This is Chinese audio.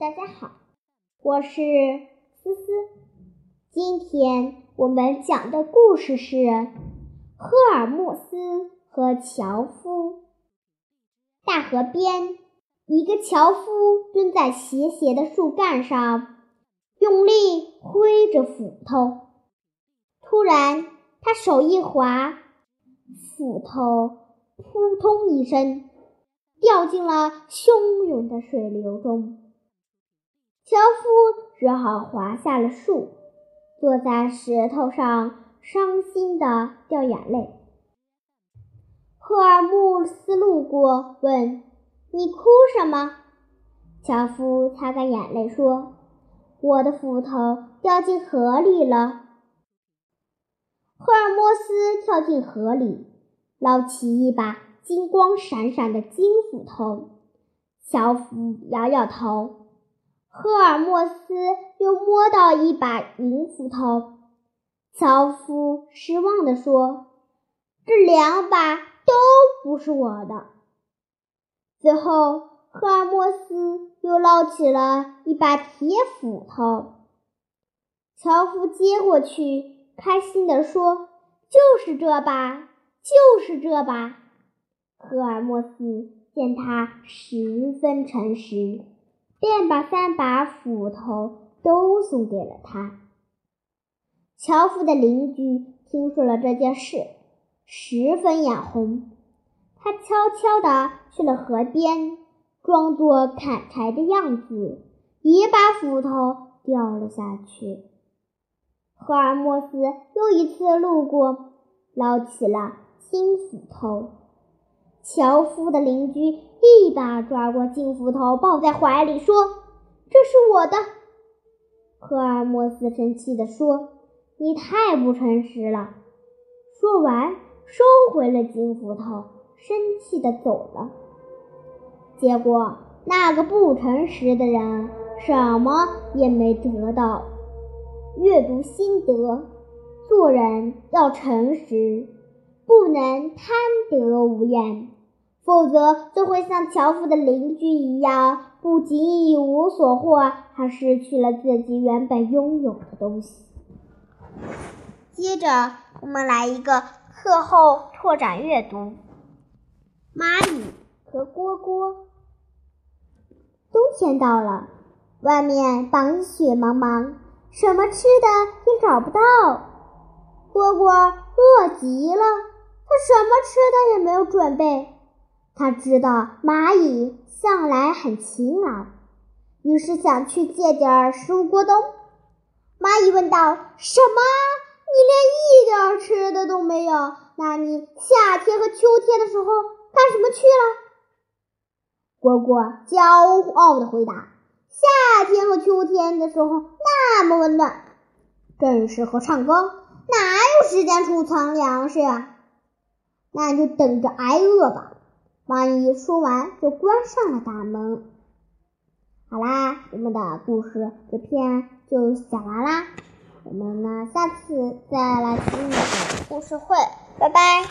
大家好，我是思思。今天我们讲的故事是赫尔墨斯和樵夫。大河边，一个樵夫蹲在斜斜的树干上，用力挥着斧头。突然，他手一滑，斧头扑通一声掉进了汹涌的水流中。樵夫只好滑下了树，坐在石头上，伤心的掉眼泪。赫尔墨斯路过，问：“你哭什么？”樵夫擦干眼泪说：“我的斧头掉进河里了。”赫尔墨斯跳进河里，捞起一把金光闪闪的金斧头。樵夫摇摇头。赫尔墨斯又摸到一把银斧头，樵夫失望地说：“这两把都不是我的。”最后，赫尔墨斯又捞起了一把铁斧头，樵夫接过去，开心地说：“就是这把，就是这把。”赫尔墨斯见他十分诚实。便把三把斧头都送给了他。樵夫的邻居听说了这件事，十分眼红。他悄悄地去了河边，装作砍柴的样子，一把斧头掉了下去。赫尔墨斯又一次路过，捞起了新斧头。樵夫的邻居一把抓过金斧头，抱在怀里说：“这是我的。”赫尔墨斯生气地说：“你太不诚实了。”说完，收回了金斧头，生气地走了。结果，那个不诚实的人什么也没得到。阅读心得：做人要诚实，不能贪得无厌。否则，就会像樵夫的邻居一样，不仅一无所获，还失去了自己原本拥有的东西。接着，我们来一个课后拓展阅读：蚂蚁和蝈蝈。冬天到了，外面白雪茫茫，什么吃的也找不到。蝈蝈饿极了，它什么吃的也没有准备。他知道蚂蚁向来很勤劳，于是想去借点食物过冬。蚂蚁问道：“什么？你连一点吃的都没有？那你夏天和秋天的时候干什么去了？”蝈蝈骄傲地回答：“夏天和秋天的时候那么温暖，正适合唱歌，哪有时间储藏粮食呀？那你就等着挨饿吧。”蚂蚁说完，就关上了大门。好啦，我们的故事这篇就讲完啦。我们呢，下次再来听你的故事会，拜拜。